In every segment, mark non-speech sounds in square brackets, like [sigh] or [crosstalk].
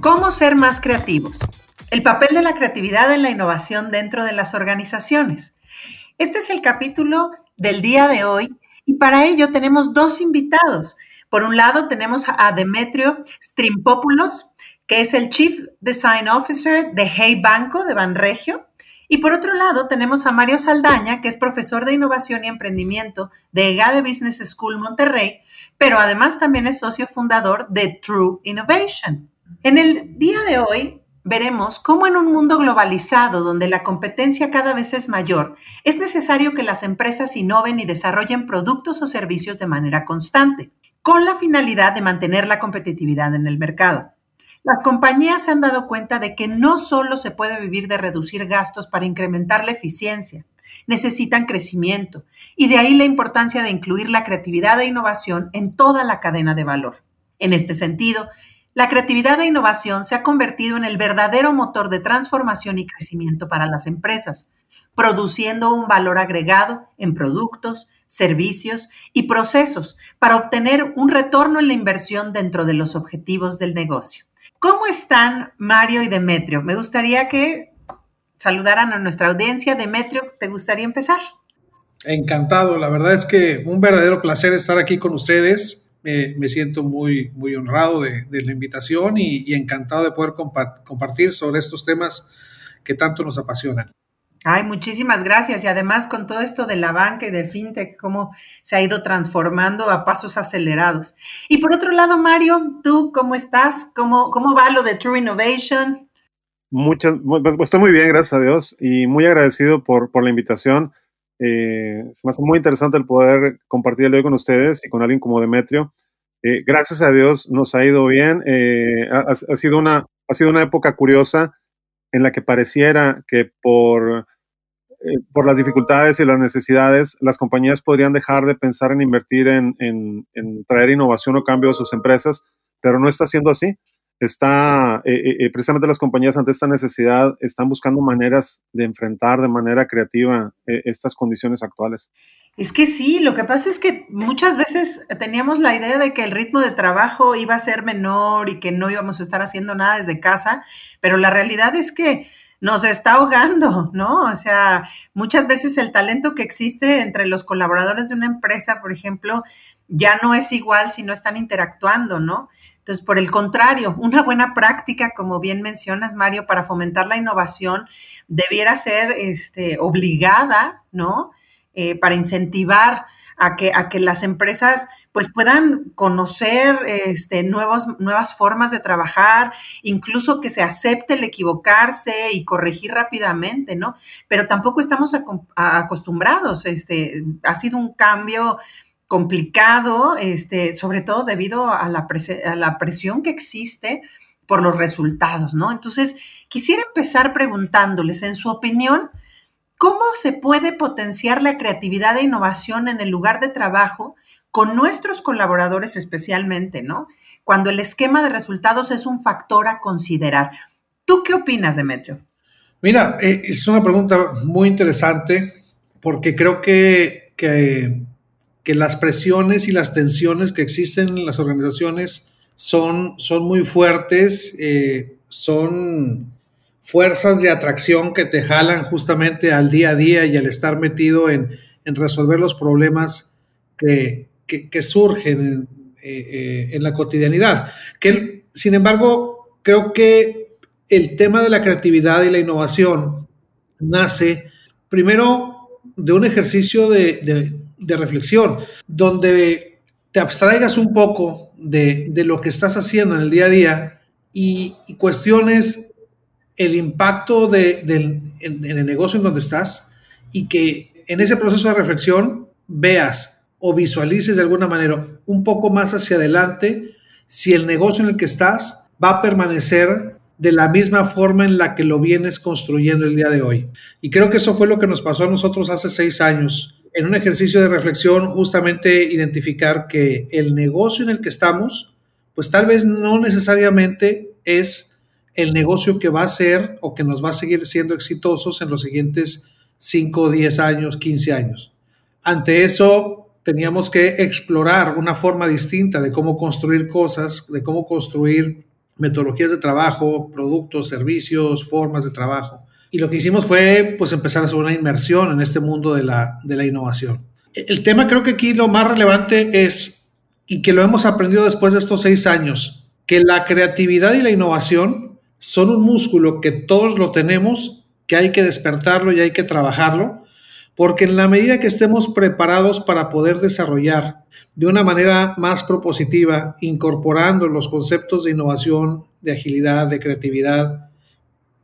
¿Cómo ser más creativos? El papel de la creatividad en la innovación dentro de las organizaciones. Este es el capítulo del día de hoy y para ello tenemos dos invitados. Por un lado tenemos a Demetrio Strimpopoulos, que es el Chief Design Officer de Hey Banco de Banregio. Y por otro lado tenemos a Mario Saldaña, que es profesor de innovación y emprendimiento de EGADE Business School Monterrey, pero además también es socio fundador de True Innovation. En el día de hoy veremos cómo en un mundo globalizado donde la competencia cada vez es mayor, es necesario que las empresas innoven y desarrollen productos o servicios de manera constante con la finalidad de mantener la competitividad en el mercado. Las compañías se han dado cuenta de que no solo se puede vivir de reducir gastos para incrementar la eficiencia, necesitan crecimiento y de ahí la importancia de incluir la creatividad e innovación en toda la cadena de valor. En este sentido, la creatividad e innovación se ha convertido en el verdadero motor de transformación y crecimiento para las empresas, produciendo un valor agregado en productos, servicios y procesos para obtener un retorno en la inversión dentro de los objetivos del negocio. ¿Cómo están Mario y Demetrio? Me gustaría que saludaran a nuestra audiencia. Demetrio, ¿te gustaría empezar? Encantado, la verdad es que un verdadero placer estar aquí con ustedes. Me siento muy, muy honrado de, la invitación y, y, encantado de poder compartir sobre estos temas que tanto nos apasionan. Ay, muchísimas gracias. Y además con todo esto de la banca y de fintech, cómo se ha ido transformando a pasos acelerados. Y por otro lado, Mario, ¿tú cómo estás? ¿Cómo, cómo va lo de True Innovation? Muchas, pues, pues, estoy muy bien, gracias a Dios, y muy agradecido por, por la invitación. Eh, se me hace muy interesante el poder compartir el día con ustedes y con alguien como Demetrio. Eh, gracias a Dios nos ha ido bien. Eh, ha, sido una, ha sido una época curiosa en la que pareciera que por, eh, por las dificultades y las necesidades, las compañías podrían dejar de pensar en invertir en, en, traer innovación o cambio a sus empresas, pero no está siendo así. Está, eh, eh, precisamente las compañías ante esta necesidad están buscando maneras de enfrentar de manera creativa estas condiciones actuales. Es que sí, lo que pasa es que muchas veces teníamos la idea de que el ritmo de trabajo iba a ser menor y que no íbamos a estar haciendo nada desde casa, pero la realidad es que nos está ahogando, ¿no? O sea, muchas veces el talento que existe entre los colaboradores de una empresa, por ejemplo, ya no es igual si no están interactuando, ¿no? Entonces, por el contrario, una buena práctica, como bien mencionas, Mario, para fomentar la innovación, debiera ser este, obligada, ¿no? Eh, para incentivar a que, a que las empresas pues puedan conocer este, nuevos, nuevas formas de trabajar, incluso que se acepte el equivocarse y corregir rápidamente, ¿no? Pero tampoco estamos acostumbrados, este, ha sido un cambio complicado, este, sobre todo debido a la, presión que existe por los resultados, ¿no? Entonces, quisiera empezar preguntándoles, en su opinión, ¿Cómo se puede potenciar la creatividad e innovación en el lugar de trabajo con nuestros colaboradores especialmente, ¿no? Cuando el esquema de resultados es un factor a considerar. ¿Tú qué opinas, Demetrio? Mira, eh, es una pregunta muy interesante porque creo que, que, las presiones y las tensiones que existen en las organizaciones son, son muy fuertes, eh, son fuerzas de atracción que te jalan justamente al día a día y al estar metido en, resolver los problemas que, surgen eh, eh, en, la cotidianidad. Que, sin embargo, creo que el tema de la creatividad y la innovación nace primero de un ejercicio de, reflexión, donde te abstraigas un poco de, lo que estás haciendo en el día a día y, cuestiones el impacto de, en, el negocio en donde estás y que en ese proceso de reflexión veas o visualices de alguna manera un poco más hacia adelante si el negocio en el que estás va a permanecer de la misma forma en la que lo vienes construyendo el día de hoy. Y creo que eso fue lo que nos pasó a nosotros hace seis años. En un ejercicio de reflexión, justamente identificar que el negocio en el que estamos, pues tal vez no necesariamente es el negocio que va a ser o que nos va a seguir siendo exitosos en los siguientes 5, 10 años, 15 años. Ante eso, teníamos que explorar una forma distinta de cómo construir cosas, de cómo construir metodologías de trabajo, productos, servicios, formas de trabajo. Y lo que hicimos fue pues empezar a hacer una inmersión en este mundo de la, de la innovación. El tema creo que aquí lo más relevante es, y que lo hemos aprendido después de estos seis años, que la creatividad y la innovación son un músculo que todos lo tenemos, que hay que despertarlo y hay que trabajarlo, porque en la medida que estemos preparados para poder desarrollar de una manera más propositiva, incorporando los conceptos de innovación, de agilidad, de creatividad,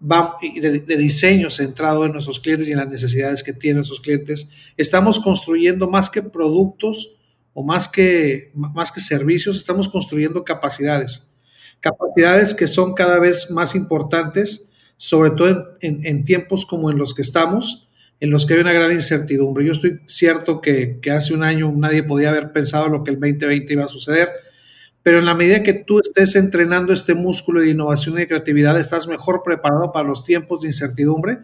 de, de, diseño centrado en nuestros clientes y en las necesidades que tienen nuestros clientes, estamos construyendo más que productos o más que, más que servicios, estamos construyendo capacidades. Capacidades que son cada vez más importantes, sobre todo en, en tiempos como en los que estamos, en los que hay una gran incertidumbre. Yo estoy cierto que, que, hace un año nadie podía haber pensado lo que el 2020 iba a suceder, pero en la medida que tú estés entrenando este músculo de innovación y de creatividad, estás mejor preparado para los tiempos de incertidumbre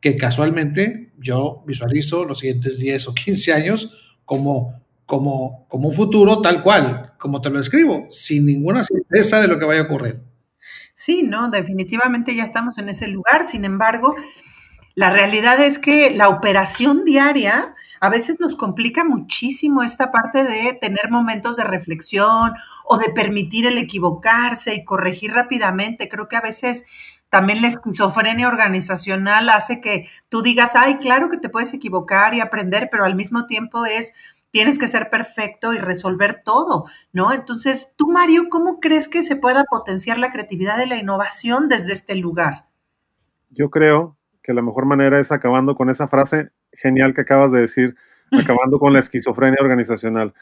que casualmente yo visualizo los siguientes 10 o 15 años como, como, como un futuro tal cual, como te lo escribo, sin ninguna certeza de lo que vaya a ocurrir. Sí, no, definitivamente ya estamos en ese lugar. Sin embargo, la realidad es que la operación diaria a veces nos complica muchísimo esta parte de tener momentos de reflexión o de permitir el equivocarse y corregir rápidamente. Creo que a veces también la esquizofrenia organizacional hace que tú digas, ay, claro que te puedes equivocar y aprender, pero al mismo tiempo es, tienes que ser perfecto y resolver todo, ¿no? Entonces, tú, Mario, ¿cómo crees que se pueda potenciar la creatividad y la innovación desde este lugar? Yo creo que la mejor manera es acabando con esa frase genial que acabas de decir, [laughs] acabando con la esquizofrenia organizacional,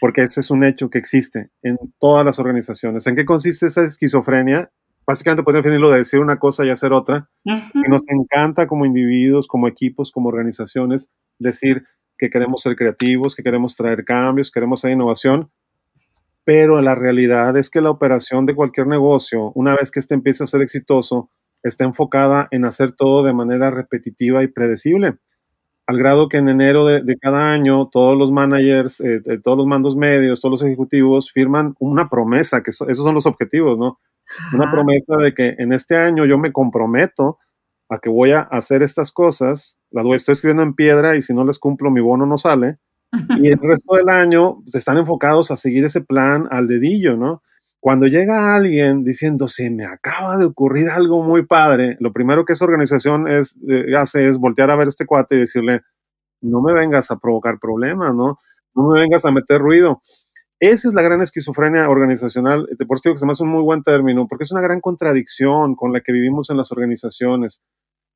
porque ese es un hecho que existe en todas las organizaciones. ¿En qué consiste esa esquizofrenia? Básicamente podemos definirlo de decir una cosa y hacer otra. Y nos encanta como individuos, como equipos, como organizaciones, decir que queremos ser creativos, que queremos traer cambios, queremos hacer innovación, pero la realidad es que la operación de cualquier negocio, una vez que este empieza a ser exitoso, está enfocada en hacer todo de manera repetitiva y predecible, al grado que en enero de, cada año todos los managers, eh, todos los mandos medios, todos los ejecutivos firman una promesa, que esos son los objetivos, ¿no? Una promesa de que en este año yo me comprometo a que voy a hacer estas cosas, las estoy escribiendo en piedra y si no les cumplo mi bono no sale. [laughs] Y el resto del año están enfocados a seguir ese plan al dedillo, ¿no? Cuando llega alguien diciendo, se me acaba de ocurrir algo muy padre, lo primero que esa organización es, eh, hace es voltear a ver a este cuate y decirle, no me vengas a provocar problemas, ¿no? No me vengas a meter ruido. Esa es la gran esquizofrenia organizacional. Por eso digo que se me hace un muy buen término, porque es una gran contradicción con la que vivimos en las organizaciones.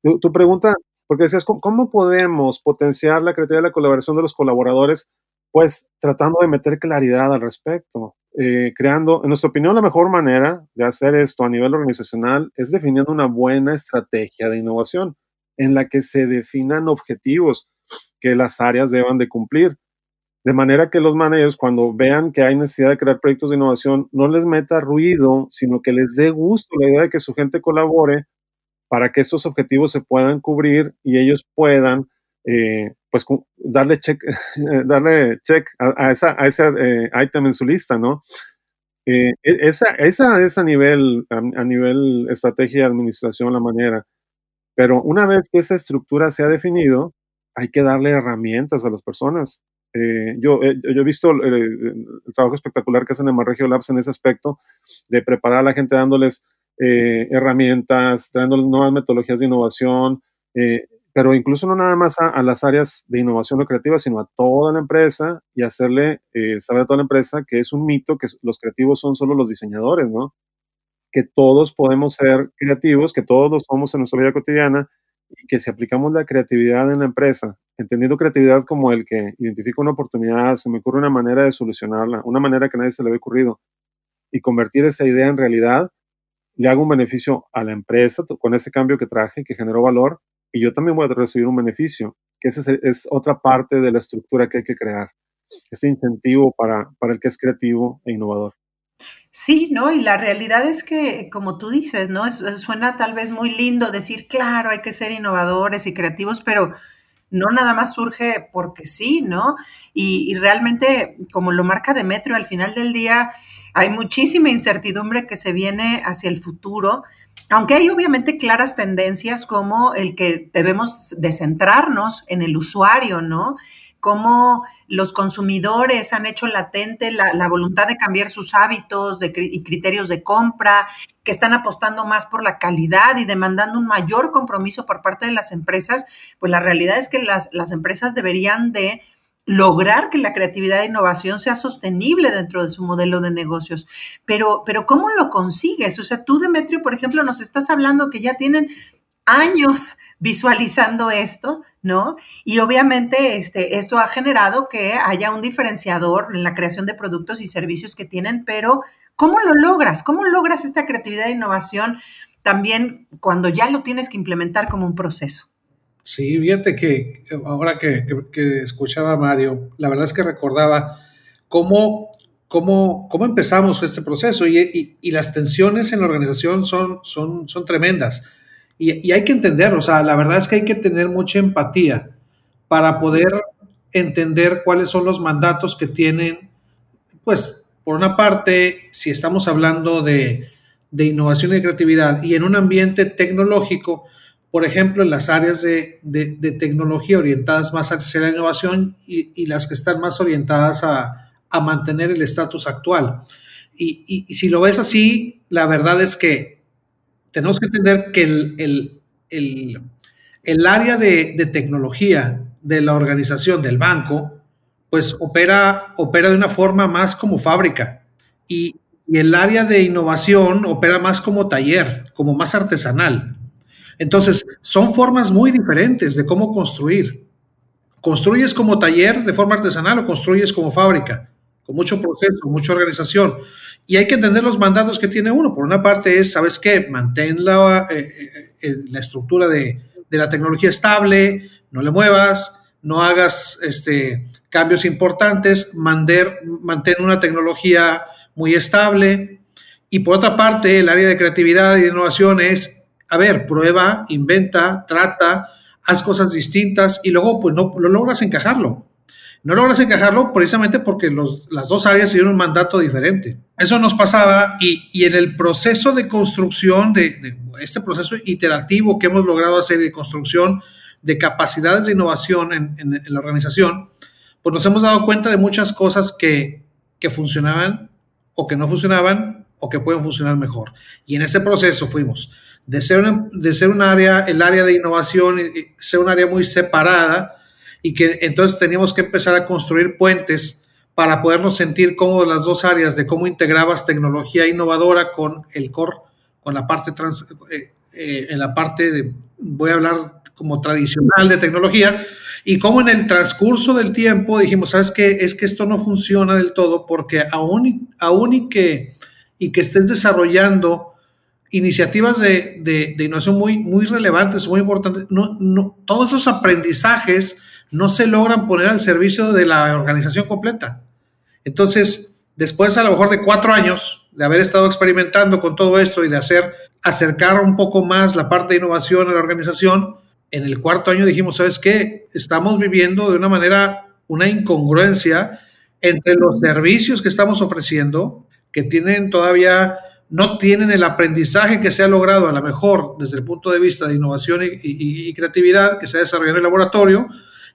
Tu, pregunta, porque decías, ¿cómo, podemos potenciar la creatividad y la colaboración de los colaboradores? Pues tratando de meter claridad al respecto. Eh, creando, en nuestra opinión, la mejor manera de hacer esto a nivel organizacional es definiendo una buena estrategia de innovación en la que se definan objetivos que las áreas deban de cumplir. De manera que los managers, cuando vean que hay necesidad de crear proyectos de innovación, no les meta ruido, sino que les dé gusto la idea de que su gente colabore para que estos objetivos se puedan cubrir y ellos puedan eh, pues darle check, [laughs] darle check a, esa, a ese eh, item en su lista, ¿no? Eh, e, esa, esa es a nivel, a, nivel estrategia y administración la manera. Pero una vez que esa estructura se ha definido, hay que darle herramientas a las personas. yo, yo, he visto el, trabajo espectacular que hacen en Marregio Labs en ese aspecto, de preparar a la gente dándoles herramientas, dándoles nuevas metodologías de innovación, pero incluso no nada más a, las áreas de innovación o creativa, sino a toda la empresa y hacerle eh, saber a toda la empresa que es un mito que los creativos son solo los diseñadores, ¿no? Que todos podemos ser creativos, que todos lo somos en nuestra vida cotidiana y que si aplicamos la creatividad en la empresa, entendiendo creatividad como el que identifica una oportunidad, se me ocurre una manera de solucionarla, una manera que nadie se le había ocurrido, y convertir esa idea en realidad, le hago un beneficio a la empresa con ese cambio que traje, que generó valor, y yo también voy a recibir un beneficio, que esa es, otra parte de la estructura que hay que crear, este incentivo para, para el que es creativo e innovador. Sí, ¿no? Y la realidad es que, como tú dices, ¿no? suena tal vez muy lindo decir, claro, hay que ser innovadores y creativos, pero no nada más surge porque sí, ¿no? Y realmente, como lo marca Demetrio, al final del día hay muchísima incertidumbre que se viene hacia el futuro, aunque hay obviamente claras tendencias como el que debemos de centrarnos en el usuario, ¿no? Cómo los consumidores han hecho latente la, voluntad de cambiar sus hábitos y criterios de compra, que están apostando más por la calidad y demandando un mayor compromiso por parte de las empresas, pues la realidad es que las, las empresas deberían de lograr que la creatividad e innovación sea sostenible dentro de su modelo de negocios. Pero, pero ¿cómo lo consigues? O sea, tú, Demetrio, por ejemplo, nos estás hablando que ya tienen años [laughs] visualizando esto, ¿no? Y obviamente este, esto ha generado que haya un diferenciador en la creación de productos y servicios que tienen, pero ¿cómo lo logras? ¿Cómo logras esta creatividad e innovación también cuando ya lo tienes que implementar como un proceso? Sí, fíjate que ahora que, escuchaba a Mario, la verdad es que recordaba cómo, cómo, cómo empezamos este proceso y, las tensiones en la organización son, son, son tremendas. Y, hay que entender, o sea, la verdad es que hay que tener mucha empatía para poder entender cuáles son los mandatos que tienen, pues, por una parte, si estamos hablando de, de innovación y creatividad y en un ambiente tecnológico, por ejemplo, en las áreas de, tecnología orientadas más hacia la innovación y, las que están más orientadas a, mantener el estatus actual. Y, si lo ves así, la verdad es que tenemos que entender que el, el, área de, tecnología de la organización del banco, pues opera, opera de una forma más como fábrica. Y, y el área de innovación opera más como taller, como más artesanal. Entonces, son formas muy diferentes de cómo construir. ¿Construyes como taller de forma artesanal o construyes como fábrica? Con mucho proceso, mucha organización. Y hay que entender los mandatos que tiene uno. Por una parte es, ¿sabes qué? Mantén la, eh, eh, la estructura de, la tecnología estable, no le muevas, no hagas este, cambios importantes, mantén una tecnología muy estable. Y por otra parte, el área de creatividad y de innovación es a ver, prueba, inventa, trata, haz cosas distintas y luego pues no lo logras encajarlo. No logras encajarlo precisamente porque las dos áreas tienen un mandato diferente. Eso nos pasaba y, en el proceso de construcción, de, este proceso iterativo que hemos logrado hacer de construcción de capacidades de innovación en, la organización, pues nos hemos dado cuenta de muchas cosas que funcionaban o que no funcionaban o que pueden funcionar mejor. Y en ese proceso fuimos de ser, de ser un área, el área de innovación, ser un área muy separada y que entonces teníamos que empezar a construir puentes para podernos sentir cómodos las dos áreas de cómo integrabas tecnología innovadora con el core, con la parte trans, eh, eh, en la parte de, voy a hablar como tradicional de tecnología, y cómo en el transcurso del tiempo dijimos, ¿sabes qué? Es que esto no funciona del todo porque aún, aún y, que, y que estés desarrollando iniciativas de, innovación muy, muy relevantes, muy importantes. No, no, todos esos aprendizajes no se logran poner al servicio de la organización completa. Entonces, después a lo mejor de cuatro años de haber estado experimentando con todo esto y de hacer acercar un poco más la parte de innovación a la organización, en el cuarto año dijimos, ¿sabes qué? Estamos viviendo de una manera una incongruencia entre los servicios que estamos ofreciendo, que tienen todavía no tienen el aprendizaje que se ha logrado a lo mejor desde el punto de vista de innovación y, creatividad que se ha desarrollado en el laboratorio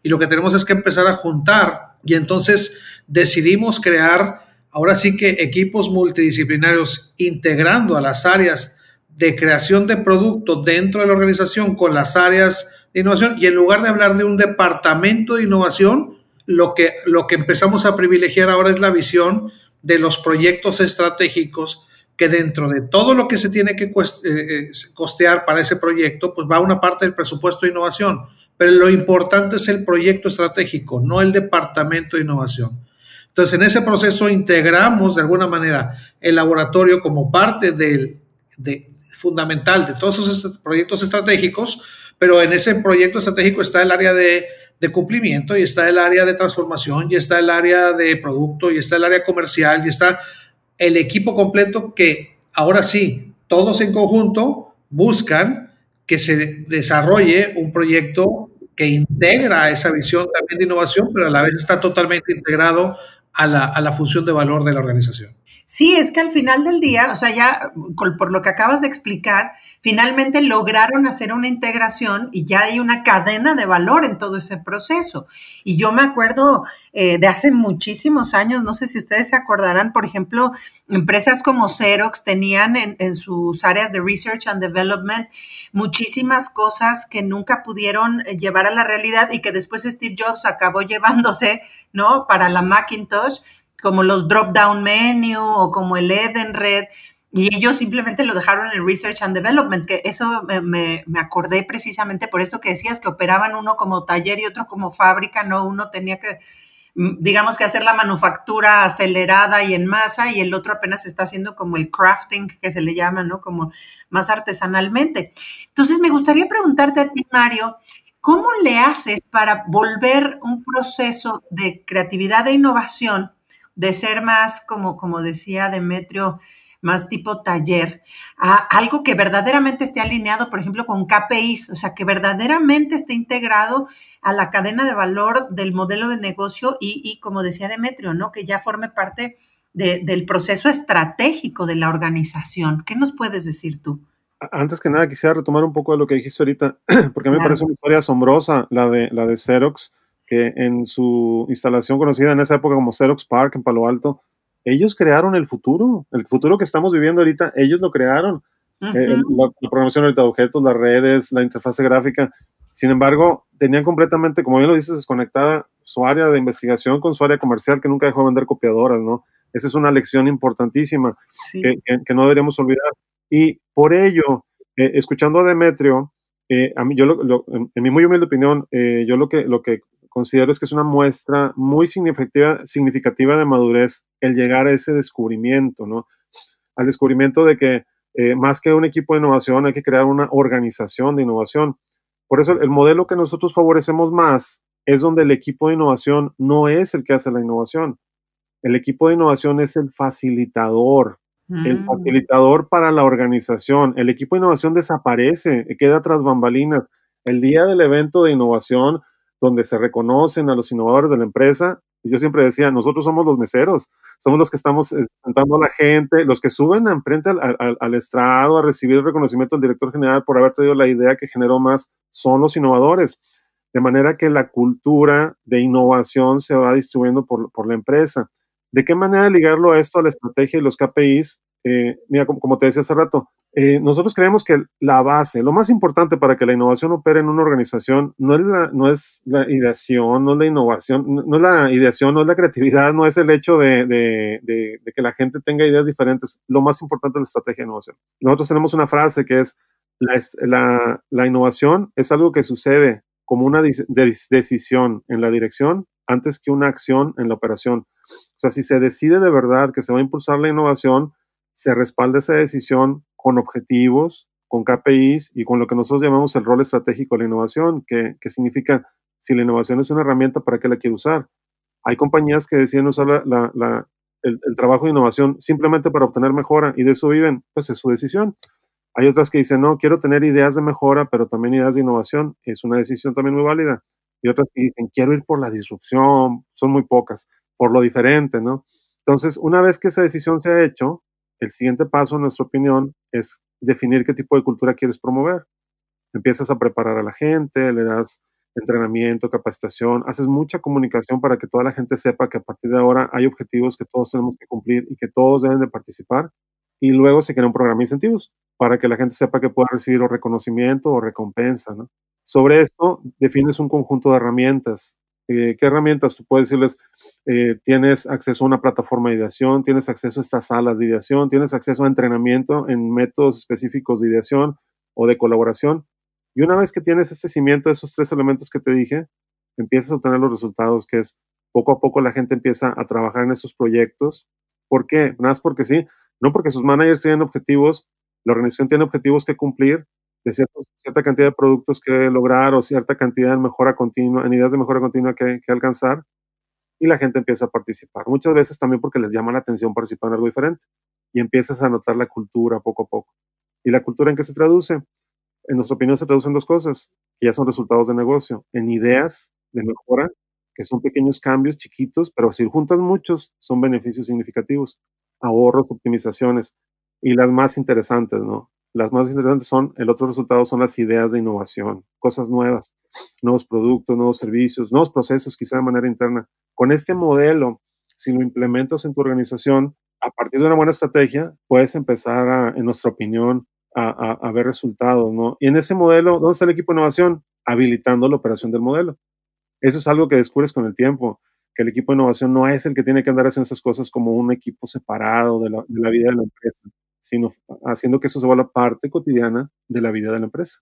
y lo que tenemos es que empezar a juntar. Y entonces decidimos crear ahora sí que equipos multidisciplinarios integrando a las áreas de creación de productos dentro de la organización con las áreas de innovación y en lugar de hablar de un departamento de innovación, lo que, lo que empezamos a privilegiar ahora es la visión de los proyectos estratégicos que dentro de todo lo que se tiene que eh, eh, costear para ese proyecto, pues va una parte del presupuesto de innovación. Pero lo importante es el proyecto estratégico, no el departamento de innovación. Entonces, en ese proceso integramos de alguna manera el laboratorio como parte del, de, fundamental de todos esos proyectos estratégicos, pero en ese proyecto estratégico está el área de, cumplimiento y está el área de transformación y está el área de producto y está el área comercial y está el equipo completo que ahora sí, todos en conjunto buscan que se desarrolle un proyecto que integra esa visión también de innovación, pero a la vez está totalmente integrado a la, a la función de valor de la organización. Sí, es que al final del día, o sea, ya por lo que acabas de explicar, finalmente lograron hacer una integración y ya hay una cadena de valor en todo ese proceso. Y yo me acuerdo eh, de hace muchísimos años, no sé si ustedes se acordarán, por ejemplo, empresas como Xerox tenían en, en sus áreas de Research and Development muchísimas cosas que nunca pudieron eh, llevar a la realidad y que después Steve Jobs acabó llevándose, ¿no? Para la Macintosh como los drop-down menu o como el Eden Red, y ellos simplemente lo dejaron en Research and Development, que eso me, me, acordé precisamente por esto que decías, que operaban uno como taller y otro como fábrica, no uno tenía que, mm, digamos que hacer la manufactura acelerada y en masa, y el otro apenas está haciendo como el crafting, que se le llama, ¿no? Como más artesanalmente. Entonces, me gustaría preguntarte a ti, Mario, ¿cómo le haces para volver un proceso de creatividad e innovación de ser más, como, como decía Demetrio, más tipo taller, a algo que verdaderamente esté alineado, por ejemplo, con KPIs, o sea, que verdaderamente esté integrado a la cadena de valor del modelo de negocio y, como decía Demetrio, ¿no? Que ya forme parte del proceso estratégico de la organización. ¿Qué nos puedes decir tú? Antes que nada, quisiera retomar un poco de lo que dijiste ahorita, [clears throat] porque a mí me parece una historia asombrosa la de, la de Xerox que en su instalación conocida en esa época como Xerox Park en Palo Alto, ellos crearon el futuro, el futuro que estamos viviendo ahorita, ellos lo crearon. Eh, la, programación ahorita de objetos, las redes, la interfase gráfica. Sin embargo, tenían completamente, como bien lo dices, desconectada su área de investigación con su área comercial, que nunca dejó de vender copiadoras, ¿no? Esa es una lección importantísima que, que, no deberíamos olvidar. Y por ello, eh, escuchando a Demetrio, eh, a mí, yo en, en, mi muy humilde opinión, yo lo que, lo que considero es que es una muestra muy significativa, significativa de madurez el llegar a ese descubrimiento, ¿no? Al descubrimiento de que eh, más que un equipo de innovación hay que crear una organización de innovación. Por eso el modelo que nosotros favorecemos más es donde el equipo de innovación no es el que hace la innovación. El equipo de innovación es el facilitador, el mm. facilitador para la organización. El equipo de innovación desaparece, queda tras bambalinas. El día del evento de innovación, donde se reconocen a los innovadores de la empresa. Y yo siempre decía, nosotros somos los meseros, somos los que estamos eh, sentando a la gente, los que suben enfrente al, al, estrado a recibir el reconocimiento del director general por haber traído la idea que generó más, son los innovadores. De manera que la cultura de innovación se va distribuyendo por, por la empresa. ¿De qué manera ligarlo a esto, a la estrategia y los KPIs? Eh, mira, como, como, te decía hace rato, eh, nosotros creemos que la base, lo más importante para que la innovación opere en una organización no es la, no es la ideación, no es la innovación, no, es la ideación, no es la creatividad, no es el hecho de, de, de, de, que la gente tenga ideas diferentes. Lo más importante es la estrategia de innovación. Nosotros tenemos una frase que es, la, la, la innovación es algo que sucede como una decisión en la dirección antes que una acción en la operación. O sea, si se decide de verdad que se va a impulsar la innovación, se respalda esa decisión con objetivos, con KPIs y con lo que nosotros llamamos el rol estratégico de la innovación, que, significa si la innovación es una herramienta, ¿para qué la quiero usar? Hay compañías que deciden usar el, trabajo de innovación simplemente para obtener mejora y de eso viven, pues es su decisión. Hay otras que dicen, no, quiero tener ideas de mejora, pero también ideas de innovación. Es una decisión también muy válida. Y otras que dicen, quiero ir por la disrupción, son muy pocas, por lo diferente, ¿no? Entonces, una vez que esa decisión se ha hecho, el siguiente paso, en nuestra opinión, es definir qué tipo de cultura quieres promover. Empiezas a preparar a la gente, le das entrenamiento, capacitación, haces mucha comunicación para que toda la gente sepa que a partir de ahora hay objetivos que todos tenemos que cumplir y que todos deben de participar. Y luego se crea un programa de incentivos para que la gente sepa que puede recibir o reconocimiento o recompensa. Sobre esto, defines un conjunto de herramientas eh, ¿Qué herramientas? Tú puedes decirles, eh, tienes acceso a una plataforma de ideación, tienes acceso a estas salas de ideación, tienes acceso a entrenamiento en métodos específicos de ideación o de colaboración. Y una vez que tienes este cimiento de esos tres elementos que te dije, empiezas a obtener los resultados, que es poco a poco la gente empieza a trabajar en esos proyectos. ¿Por qué? Nada más porque sí, no porque sus managers tienen objetivos, la organización tiene objetivos que cumplir, de cierta cantidad de productos que lograr o cierta cantidad de mejora continua, en ideas de mejora continua que, que alcanzar, y la gente empieza a participar. Muchas veces también porque les llama la atención participar en algo diferente y empiezas a notar la cultura poco a poco. ¿Y la cultura en qué se traduce? En nuestra opinión se traducen dos cosas, que ya son resultados de negocio, en ideas de mejora, que son pequeños cambios chiquitos, pero si juntas muchos, son beneficios significativos, ahorros, optimizaciones, y las más interesantes, ¿no? Las más interesantes son, el otro resultado son las ideas de innovación, cosas nuevas, nuevos productos, nuevos servicios, nuevos procesos, quizá de manera interna. Con este modelo, si lo implementas en tu organización, a partir de una buena estrategia, puedes empezar, a, en nuestra opinión, a, ver resultados, ¿no? Y en ese modelo, ¿dónde está el equipo de innovación? Habilitando la operación del modelo. Eso es algo que descubres con el tiempo, que el equipo de innovación no es el que tiene que andar haciendo esas cosas como un equipo separado de la vida de la empresa, sino haciendo que eso se vuelva parte cotidiana de la vida de la empresa.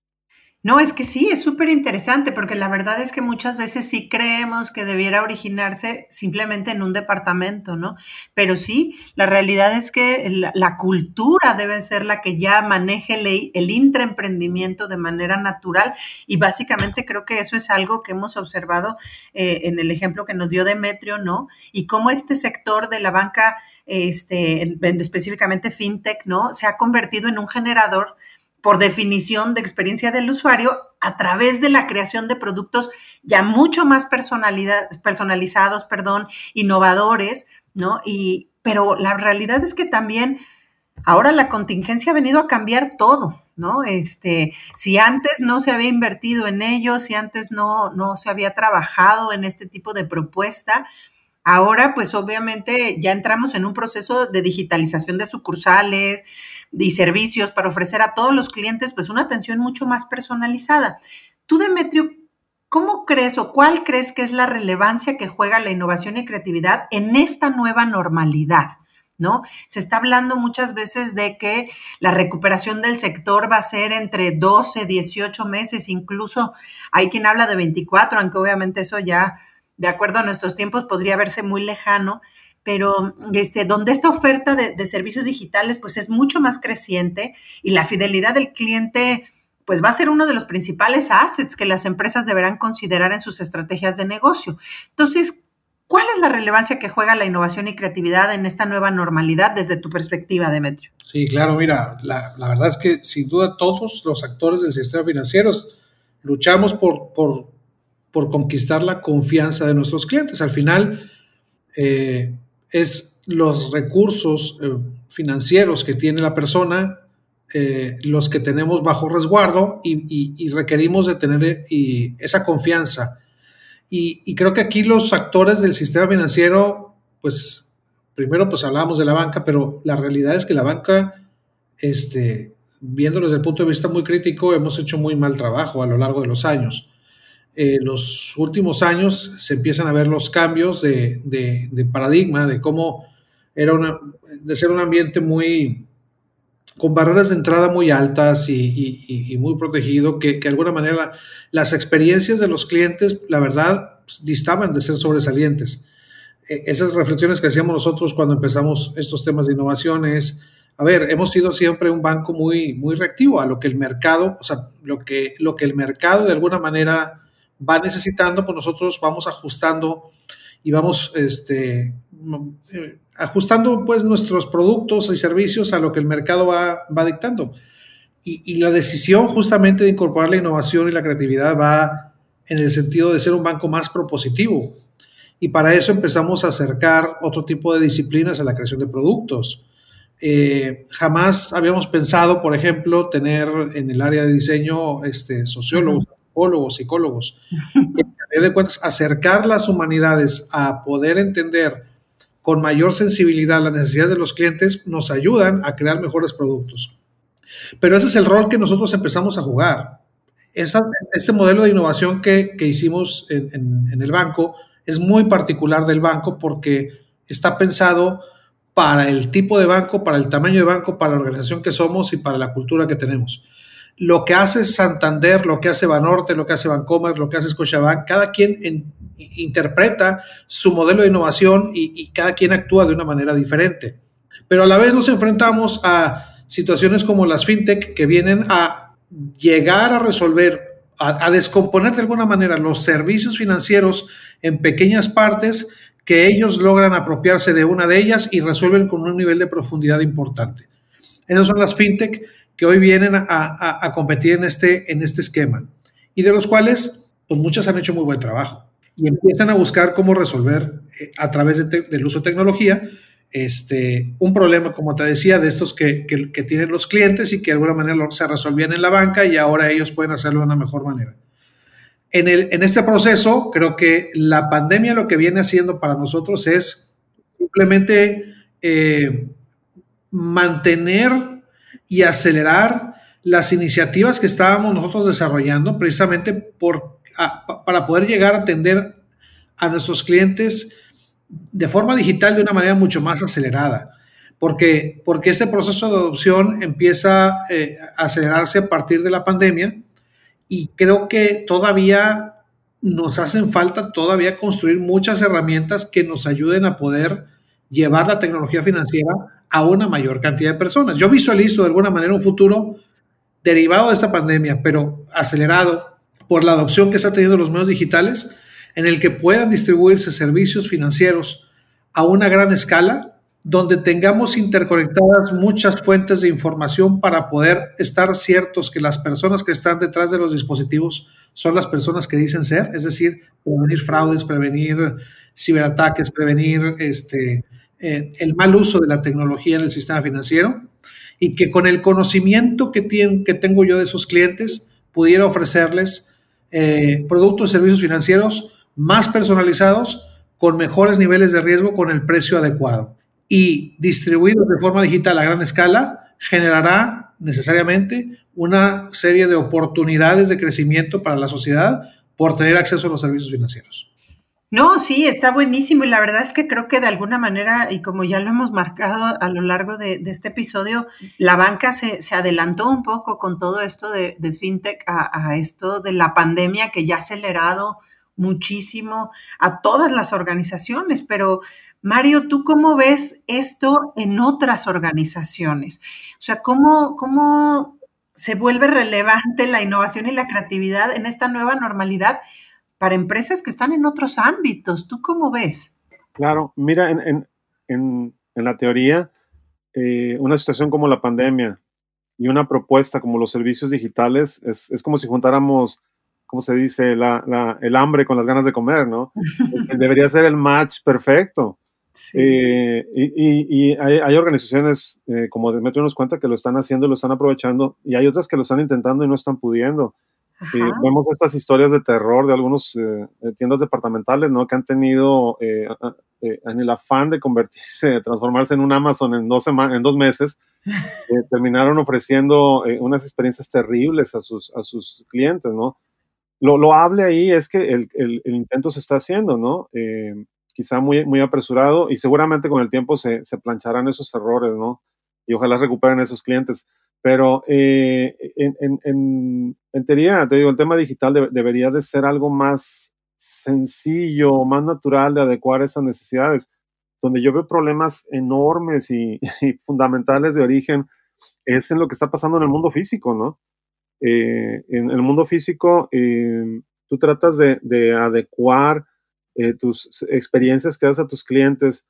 No, es que sí, es súper interesante porque la verdad es que muchas veces sí creemos que debiera originarse simplemente en un departamento, ¿no? Pero sí, la realidad es que la, cultura debe ser la que ya maneje el, el intraemprendimiento de manera natural y básicamente creo que eso es algo que hemos observado eh, en el ejemplo que nos dio Demetrio, ¿no? Y cómo este sector de la banca, este, específicamente fintech, ¿no? Se ha convertido en un generador por definición de experiencia del usuario a través de la creación de productos ya mucho más personalizados, perdón, innovadores, ¿no? Y, pero la realidad es que también ahora la contingencia ha venido a cambiar todo, ¿no? Este, si antes no se había invertido en ello, si antes no, no se había trabajado en este tipo de propuesta, ahora pues obviamente ya entramos en un proceso de digitalización de sucursales, y servicios para ofrecer a todos los clientes pues una atención mucho más personalizada. Tú, Demetrio, ¿cómo crees o cuál crees que es la relevancia que juega la innovación y creatividad en esta nueva normalidad? ¿No? Se está hablando muchas veces de que la recuperación del sector va a ser entre 12, 18 meses, incluso hay quien habla de 24, aunque obviamente eso ya, de acuerdo a nuestros tiempos, podría verse muy lejano, pero este, donde esta oferta de, servicios digitales pues es mucho más creciente y la fidelidad del cliente pues va a ser uno de los principales assets que las empresas deberán considerar en sus estrategias de negocio. Entonces, ¿cuál es la relevancia que juega la innovación y creatividad en esta nueva normalidad desde tu perspectiva, Demetrio? Sí, claro, mira, la, verdad es que sin duda todos los actores del sistema financiero luchamos por, por, por conquistar la confianza de nuestros clientes. Al final, eh, es los recursos eh, financieros que tiene la persona, eh, los que tenemos bajo resguardo y, requerimos de tener eh, esa confianza. Y, creo que aquí los actores del sistema financiero, pues primero pues hablábamos de la banca, pero la realidad es que la banca, este, viéndolo desde el punto de vista muy crítico, hemos hecho muy mal trabajo a lo largo de los años. Eh, los últimos años se empiezan a ver los cambios de, paradigma, de cómo era una, de ser un ambiente muy, con barreras de entrada muy altas y, muy protegido, que, de alguna manera las experiencias de los clientes, la verdad, distaban de ser sobresalientes. E, esas reflexiones que hacíamos nosotros cuando empezamos estos temas de innovación es, a ver, hemos sido siempre un banco muy, muy reactivo a lo que el mercado, o sea, lo que, lo que el mercado de alguna manera va necesitando, pues nosotros vamos ajustando y vamos este, eh, ajustando pues nuestros productos y servicios a lo que el mercado va, va dictando. Y, la decisión justamente de incorporar la innovación y la creatividad va en el sentido de ser un banco más propositivo. Y para eso empezamos a acercar otro tipo de disciplinas a la creación de productos. Eh, jamás habíamos pensado, por ejemplo, tener en el área de diseño este, sociólogos, psicólogos, psicólogos. Y, de cuentas, acercar las humanidades a poder entender con mayor sensibilidad las necesidades de los clientes nos ayudan a crear mejores productos. Pero ese es el rol que nosotros empezamos a jugar. este modelo de innovación que, hicimos en, en el banco es muy particular del banco porque está pensado para el tipo de banco, para el tamaño de banco, para la organización que somos y para la cultura que tenemos. Lo que hace Santander, lo que hace Banorte, lo que hace Bancomer, lo que hace Scotiabank, cada quien interpreta su modelo de innovación y, cada quien actúa de una manera diferente. Pero a la vez nos enfrentamos a situaciones como las fintech que vienen a llegar a resolver, a, a descomponer de alguna manera los servicios financieros en pequeñas partes que ellos logran apropiarse de una de ellas y resuelven con un nivel de profundidad importante. Esas son las fintech que hoy vienen a, competir en este, en este esquema y de los cuales, pues muchas han hecho muy buen trabajo y empiezan a buscar cómo resolver eh, a través del uso de tecnología este, un problema, como te decía, de estos que, que, tienen los clientes y que de alguna manera se resolvían en la banca y ahora ellos pueden hacerlo de una mejor manera. En, el, en este proceso, creo que la pandemia lo que viene haciendo para nosotros es simplemente eh, mantener y acelerar las iniciativas que estábamos nosotros desarrollando precisamente por, para poder llegar a atender a nuestros clientes de forma digital de una manera mucho más acelerada. Porque, porque este proceso de adopción empieza eh, a acelerarse a partir de la pandemia y creo que todavía nos hacen falta todavía construir muchas herramientas que nos ayuden a poder llevar la tecnología financiera a una mayor cantidad de personas. Yo visualizo de alguna manera un futuro derivado de esta pandemia, pero acelerado por la adopción que está teniendo los medios digitales, en el que puedan distribuirse servicios financieros a una gran escala, donde tengamos interconectadas muchas fuentes de información para poder estar ciertos que las personas que están detrás de los dispositivos son las personas que dicen ser, es decir, prevenir fraudes, prevenir ciberataques, prevenir este, eh, el mal uso de la tecnología en el sistema financiero y que con el conocimiento que, que tengo yo de esos clientes pudiera ofrecerles eh, productos y servicios financieros más personalizados, con mejores niveles de riesgo, con el precio adecuado. Y distribuidos de forma digital a gran escala, generará necesariamente una serie de oportunidades de crecimiento para la sociedad por tener acceso a los servicios financieros. No, sí, está buenísimo y la verdad es que creo que de alguna manera, y como ya lo hemos marcado a lo largo de, este episodio, la banca se, adelantó un poco con todo esto de, fintech a, esto de la pandemia que ya ha acelerado muchísimo a todas las organizaciones, pero Mario, ¿tú cómo ves esto en otras organizaciones? O sea, ¿cómo, cómo se vuelve relevante la innovación y la creatividad en esta nueva normalidad? Para empresas que están en otros ámbitos. ¿Tú cómo ves? Claro, mira, en, la teoría, eh, una situación como la pandemia y una propuesta como los servicios digitales es, como si juntáramos, ¿cómo se dice?, el hambre con las ganas de comer, ¿no? [laughs] Debería ser el match perfecto. Eh, y, hay, organizaciones, eh, como Demetrio nos cuenta, que lo están haciendo, lo están aprovechando, y hay otras que lo están intentando y no están pudiendo vemos estas historias de terror de algunos eh, tiendas departamentales, ¿no? Que han tenido eh, eh, en el afán de convertirse, transformarse en un Amazon en dos, en dos meses, [laughs] terminaron ofreciendo unas experiencias terribles a sus, a sus clientes, ¿no? Lo, lo hable ahí es que el, el, el, intento se está haciendo, ¿no? quizá muy, muy apresurado y seguramente con el tiempo se, se plancharán esos errores, ¿no? Y ojalá recuperen esos clientes. Pero eh, en, en, teoría, te digo, el tema digital debería de ser algo más sencillo, más natural de adecuar esas necesidades. Donde yo veo problemas enormes [laughs] y, fundamentales de origen es en lo que está pasando en el mundo físico, ¿no? Eh, en el mundo físico, eh, tú tratas de, de adecuar tus experiencias que das a tus clientes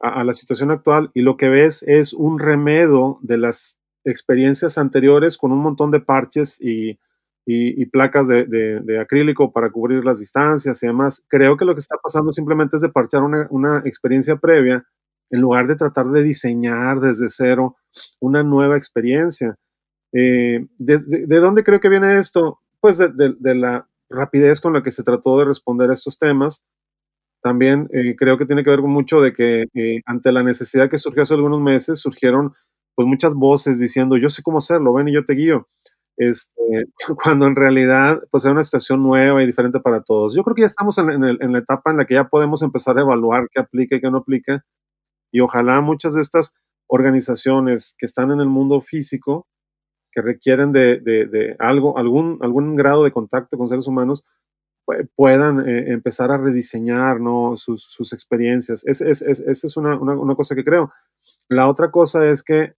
a, la situación actual y lo que ves es un remedo de las experiencias anteriores con un montón de parches y, y, placas de, acrílico para cubrir las distancias y demás. Creo que lo que está pasando simplemente es de parchar una, una experiencia previa en lugar de tratar de diseñar desde cero una nueva experiencia. Eh, de, de, dónde creo que viene esto? Pues de, la rapidez con la que se trató de responder a estos temas también eh, creo que tiene que ver con mucho de que eh, ante la necesidad que surgió hace algunos meses, surgieron pues muchas voces diciendo, yo sé cómo hacerlo, ven y yo te guío. Este, [laughs] cuando en realidad pues era una situación nueva y diferente para todos. Yo creo que ya estamos en, en, la etapa en la que ya podemos empezar a evaluar qué aplica y qué no aplica y ojalá muchas de estas organizaciones que están en el mundo físico que requieren de, algo, algún, algún grado de contacto con seres humanos, puedan eh, empezar a rediseñar ¿no? sus, experiencias. Esa es, una, cosa que creo. La otra cosa es que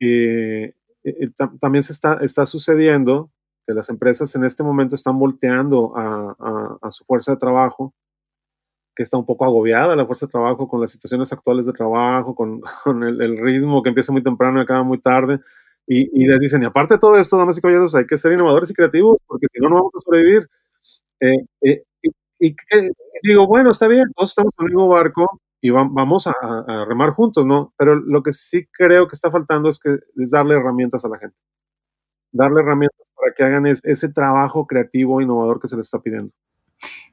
eh, eh, también se está, está sucediendo que las empresas en este momento están volteando a, su fuerza de trabajo, que está un poco agobiada la fuerza de trabajo con las situaciones actuales de trabajo, con, [laughs] el, ritmo que empieza muy temprano y acaba muy tarde. Y, les dicen, y aparte de todo esto, damas y caballeros, hay que ser innovadores y creativos, porque si no, no vamos a sobrevivir. Eh, eh, y, digo, bueno, está bien, todos estamos en el mismo barco y vamos a, remar juntos, ¿no? Pero lo que sí creo que está faltando es, que, es darle herramientas a la gente. Darle herramientas para que hagan ese trabajo creativo, innovador que se les está pidiendo.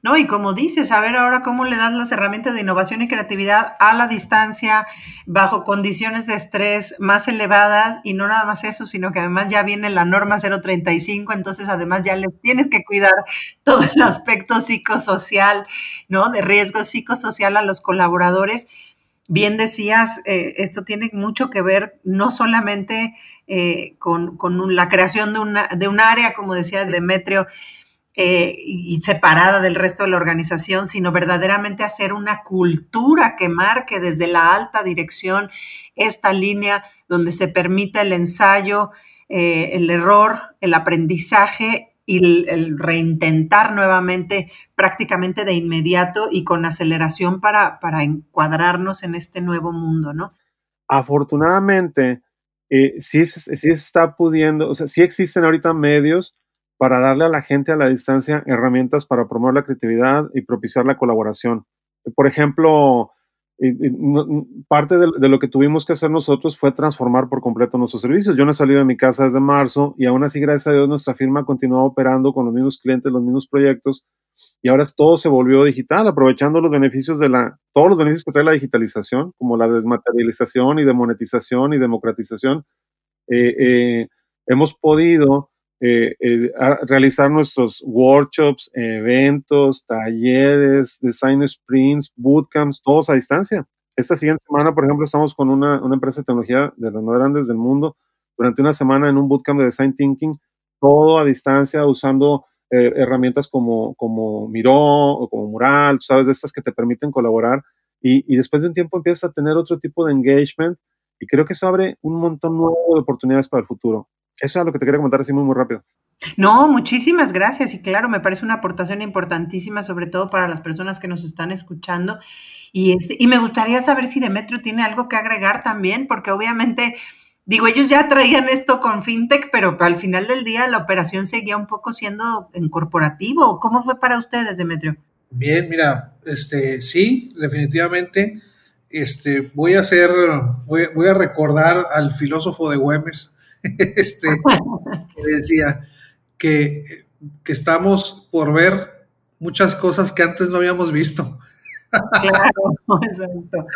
¿No? Y como dices, a ver ahora cómo le das las herramientas de innovación y creatividad a la distancia, bajo condiciones de estrés más elevadas, y no nada más eso, sino que además ya viene la norma 035, entonces además ya le tienes que cuidar [laughs] todo el aspecto psicosocial, ¿no? De riesgo psicosocial a los colaboradores. Bien decías, eh, esto tiene mucho que ver no solamente eh, con, la creación de, una, de un área, como decía Demetrio, eh, y separada del resto de la organización, sino verdaderamente hacer una cultura que marque desde la alta dirección esta línea donde se permita el ensayo, eh, el error, el aprendizaje y el, reintentar nuevamente prácticamente de inmediato y con aceleración para, para encuadrarnos en este nuevo mundo, ¿no? Afortunadamente, eh, sí, sí está pudiendo, o sea, sí existen ahorita medios para darle a la gente a la distancia herramientas para promover la creatividad y propiciar la colaboración. Por ejemplo, parte de, lo que tuvimos que hacer nosotros fue transformar por completo nuestros servicios. Yo no he salido de mi casa desde marzo y aún así, gracias a Dios, nuestra firma continúa operando con los mismos clientes, los mismos proyectos y ahora todo se volvió digital, aprovechando los beneficios todos los beneficios que trae la digitalización, como la desmaterialización y demonetización y democratización. Eh, eh, hemos podido eh, eh, realizar nuestros workshops, eventos, talleres, design sprints, bootcamps, todos a distancia. Esta siguiente semana, por ejemplo, estamos con una, empresa de tecnología de las más grandes del mundo durante una semana en un bootcamp de design thinking, todo a distancia, usando eh, herramientas como, como Miro o como Mural, sabes, de estas que te permiten colaborar. Y, y, después de un tiempo empiezas a tener otro tipo de engagement y creo que se abre un montón nuevo de oportunidades para el futuro. Eso es lo que te quería comentar así muy, muy rápido. No, muchísimas gracias y claro, me parece una aportación importantísima, sobre todo para las personas que nos están escuchando. Y, este, y me gustaría saber si Demetrio tiene algo que agregar también, porque obviamente, digo, ellos ya traían esto con FinTech, pero al final del día la operación seguía un poco siendo en corporativo. ¿Cómo fue para ustedes, Demetrio? Bien, mira, este, sí, definitivamente. Este, voy a hacer, voy, voy a recordar al filósofo de Güemes, [laughs] este, que decía que, que, estamos por ver muchas cosas que antes no habíamos visto. Claro, [laughs] exacto.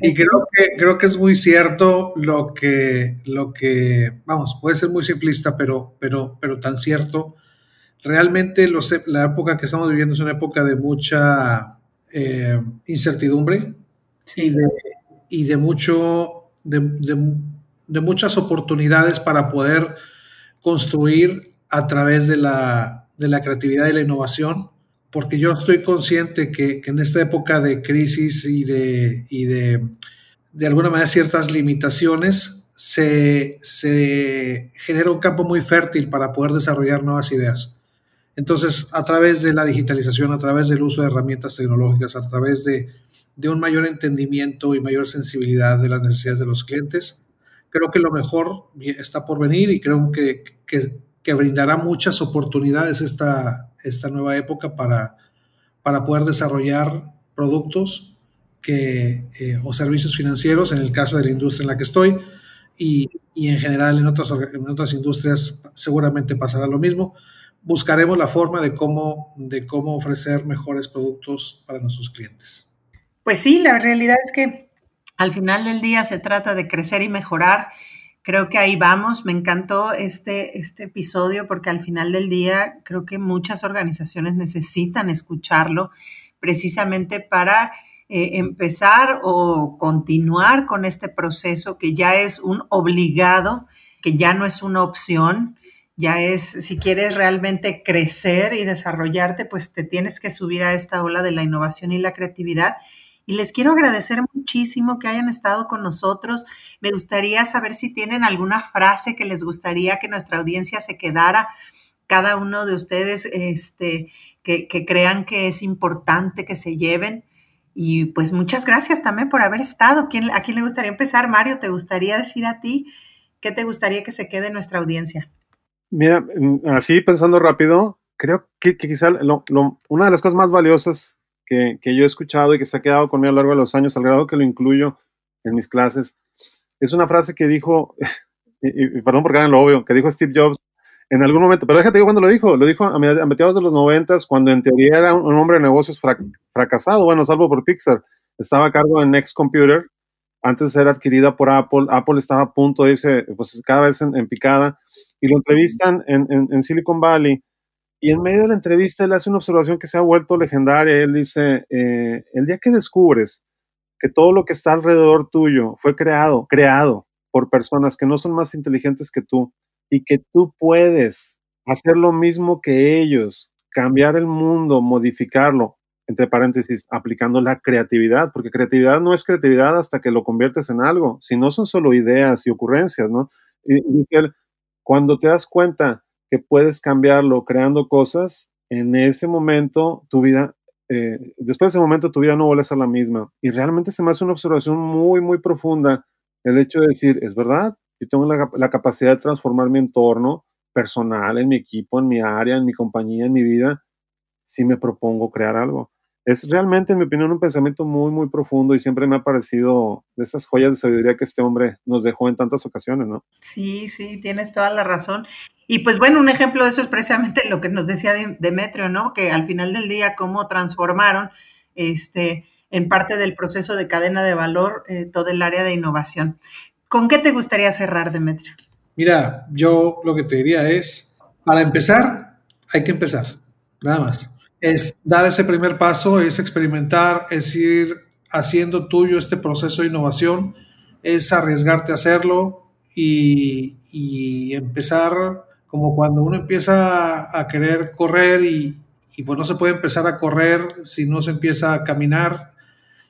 Y creo que, creo que es muy cierto lo que, lo que, vamos, puede ser muy simplista, pero, pero, pero tan cierto. Realmente los, la época que estamos viviendo es una época de mucha eh, incertidumbre y, de, y de mucho, de, de muchas oportunidades para poder construir a través de la, creatividad y la innovación, porque yo estoy consciente que, en esta época de crisis y de, y de, de alguna manera ciertas limitaciones, se, se, genera un campo muy fértil para poder desarrollar nuevas ideas. Entonces, a través de la digitalización, a través del uso de herramientas tecnológicas, a través de, de un mayor entendimiento y mayor sensibilidad de las necesidades de los clientes, creo que lo mejor está por venir y creo que, que, brindará muchas oportunidades esta, esta nueva época para, para poder desarrollar productos que, eh, o servicios financieros, en el caso de la industria en la que estoy, y, y en general en otras, en otras industrias seguramente pasará lo mismo. Buscaremos la forma de cómo, de cómo ofrecer mejores productos para nuestros clientes. Pues sí, la realidad es que al final del día se trata de crecer y mejorar. Creo que ahí vamos. Me encantó este, este episodio porque al final del día creo que muchas organizaciones necesitan escucharlo precisamente para eh, empezar o continuar con este proceso que ya es un obligado que ya no es una opción, ya es, si quieres realmente crecer y desarrollarte, pues te tienes que subir a esta ola de la innovación y la creatividad. Y les quiero agradecer muchísimo que hayan estado con nosotros. Me gustaría saber si tienen alguna frase que les gustaría que nuestra audiencia se quedara, cada uno de ustedes, este, que, crean que es importante que se lleven. Y pues muchas gracias también por haber estado. ¿Quién, ¿A quién le gustaría empezar? Mario, ¿te gustaría decir a ti qué te gustaría que se quede en nuestra audiencia? Mira, mm, así pensando rápido, creo que, quizá una de las cosas más valiosas que, yo he escuchado y que se ha quedado conmigo a lo largo de los años, al grado que lo incluyo en mis clases, es una frase que dijo, [laughs] y, perdón por hagan lo obvio, que dijo Steve Jobs en algún momento, pero déjate digo cuando lo dijo, lo dijo a, mediados de los noventas, cuando en teoría era un, hombre de negocios fracasado, bueno, salvo por Pixar, estaba a cargo de Next Computer, antes de ser adquirida por Apple, Apple estaba a punto de irse pues, cada vez en, picada, y lo entrevistan en, en, Silicon Valley, y en medio de la entrevista él hace una observación que se ha vuelto legendaria, él dice, eh, el día que descubres que todo lo que está alrededor tuyo fue creado, creado por personas que no son más inteligentes que tú, y que tú puedes hacer lo mismo que ellos, cambiar el mundo, modificarlo, entre paréntesis, aplicando la creatividad, porque creatividad no es creatividad hasta que lo conviertes en algo, si no son solo ideas y ocurrencias, ¿no? Y, dice él, cuando te das cuenta que puedes cambiarlo creando cosas, en ese momento tu vida, eh, después de ese momento tu vida no vuelve a ser la misma. Y realmente se me hace una observación muy, muy profunda el hecho de decir, es verdad, yo tengo la, capacidad de transformar mi entorno personal, en mi equipo, en mi área, en mi compañía, en mi vida, si me propongo crear algo. Es realmente, en mi opinión, un pensamiento muy, muy profundo y siempre me ha parecido de esas joyas de sabiduría que este hombre nos dejó en tantas ocasiones, ¿no? Sí, sí, tienes toda la razón. Y pues bueno, un ejemplo de eso es precisamente lo que nos decía Demetrio, ¿no? Que al final del día, cómo transformaron este, en parte del proceso de cadena de valor eh, todo el área de innovación. ¿Con qué te gustaría cerrar, Demetrio? Mira, yo lo que te diría es, para empezar, hay que empezar, nada más. Es dar ese primer paso, es experimentar, es ir haciendo tuyo este proceso de innovación, es arriesgarte a hacerlo y, empezar como cuando uno empieza a querer correr y, y pues no se puede empezar a correr si no se empieza a caminar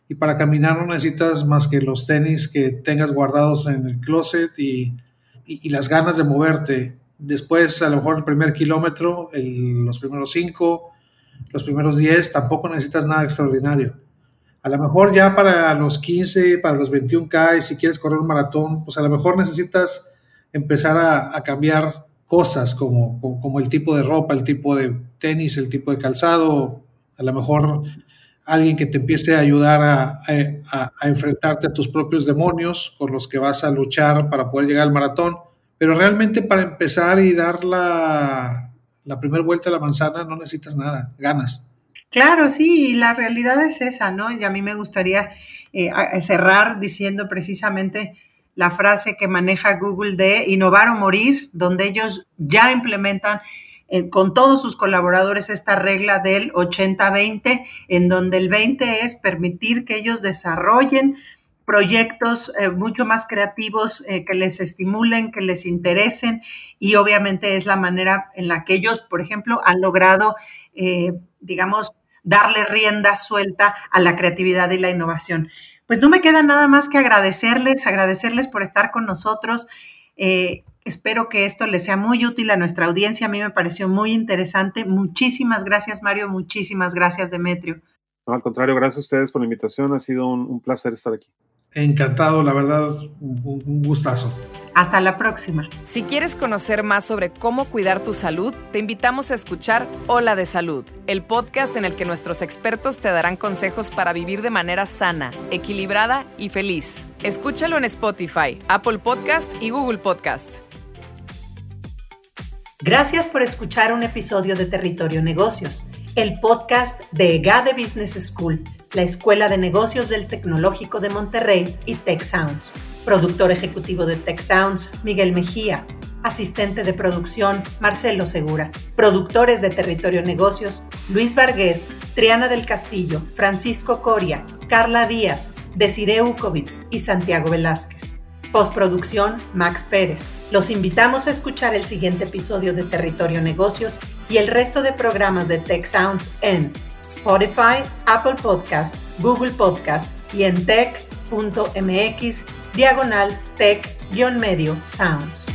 y para caminar no necesitas más que los tenis que tengas guardados en el closet y, las ganas de moverte. Después, a lo mejor el primer kilómetro, los primeros cinco, los primeros diez, tampoco necesitas nada extraordinario. A lo mejor ya para los 15, para los 21K, y si quieres correr un maratón, pues a lo mejor necesitas empezar a, cambiar cosas como, como, el tipo de ropa, el tipo de tenis, el tipo de calzado. A lo mejor alguien que te empiece a ayudar a, enfrentarte a tus propios demonios con los que vas a luchar para poder llegar al maratón. Pero realmente para empezar y dar la, primera vuelta a la manzana no necesitas nada, ganas. Claro, sí, la realidad es esa, ¿no? Y a mí me gustaría eh, cerrar diciendo precisamente la frase que maneja Google de innovar o morir, donde ellos ya implementan eh, con todos sus colaboradores esta regla del 80-20, en donde el 20 es permitir que ellos desarrollen proyectos eh, mucho más creativos eh, que les estimulen, que les interesen y obviamente es la manera en la que ellos, por ejemplo, han logrado, digamos, darle rienda suelta a la creatividad y la innovación. Pues no me queda nada más que agradecerles, agradecerles por estar con nosotros. Espero que esto les sea muy útil a nuestra audiencia. A mí me pareció muy interesante. Muchísimas gracias, Mario. Muchísimas gracias, Demetrio. al contrario, gracias a ustedes por la invitación. Ha sido un, placer estar aquí. Encantado, la verdad, un, gustazo. Hasta la próxima. Si quieres conocer más sobre cómo cuidar tu salud, te invitamos a escuchar Hola de Salud, el podcast en el que nuestros expertos te darán consejos para vivir de manera sana, equilibrada y feliz. Escúchalo en Spotify, Apple Podcast y Google Podcast. Gracias por escuchar un episodio de Territorio Negocios, el podcast de EGADE Business School, la Escuela de Negocios del Tecnológico de Monterrey y Tech Sounds. Productor ejecutivo de Tech Sounds, Miguel Mejía. Asistente de producción, Marcelo Segura. Productores de Territorio Negocios, Luis Vargués, Triana del Castillo, Francisco Coria, Carla Díaz, Desiree Ukovitz y Santiago Velázquez. Postproducción, Max Pérez. Los invitamos a escuchar el siguiente episodio de Territorio Negocios y el resto de programas de Tech Sounds en Spotify, Apple Podcast, Google Podcast y en tech.mx diagonal tech-medio sounds.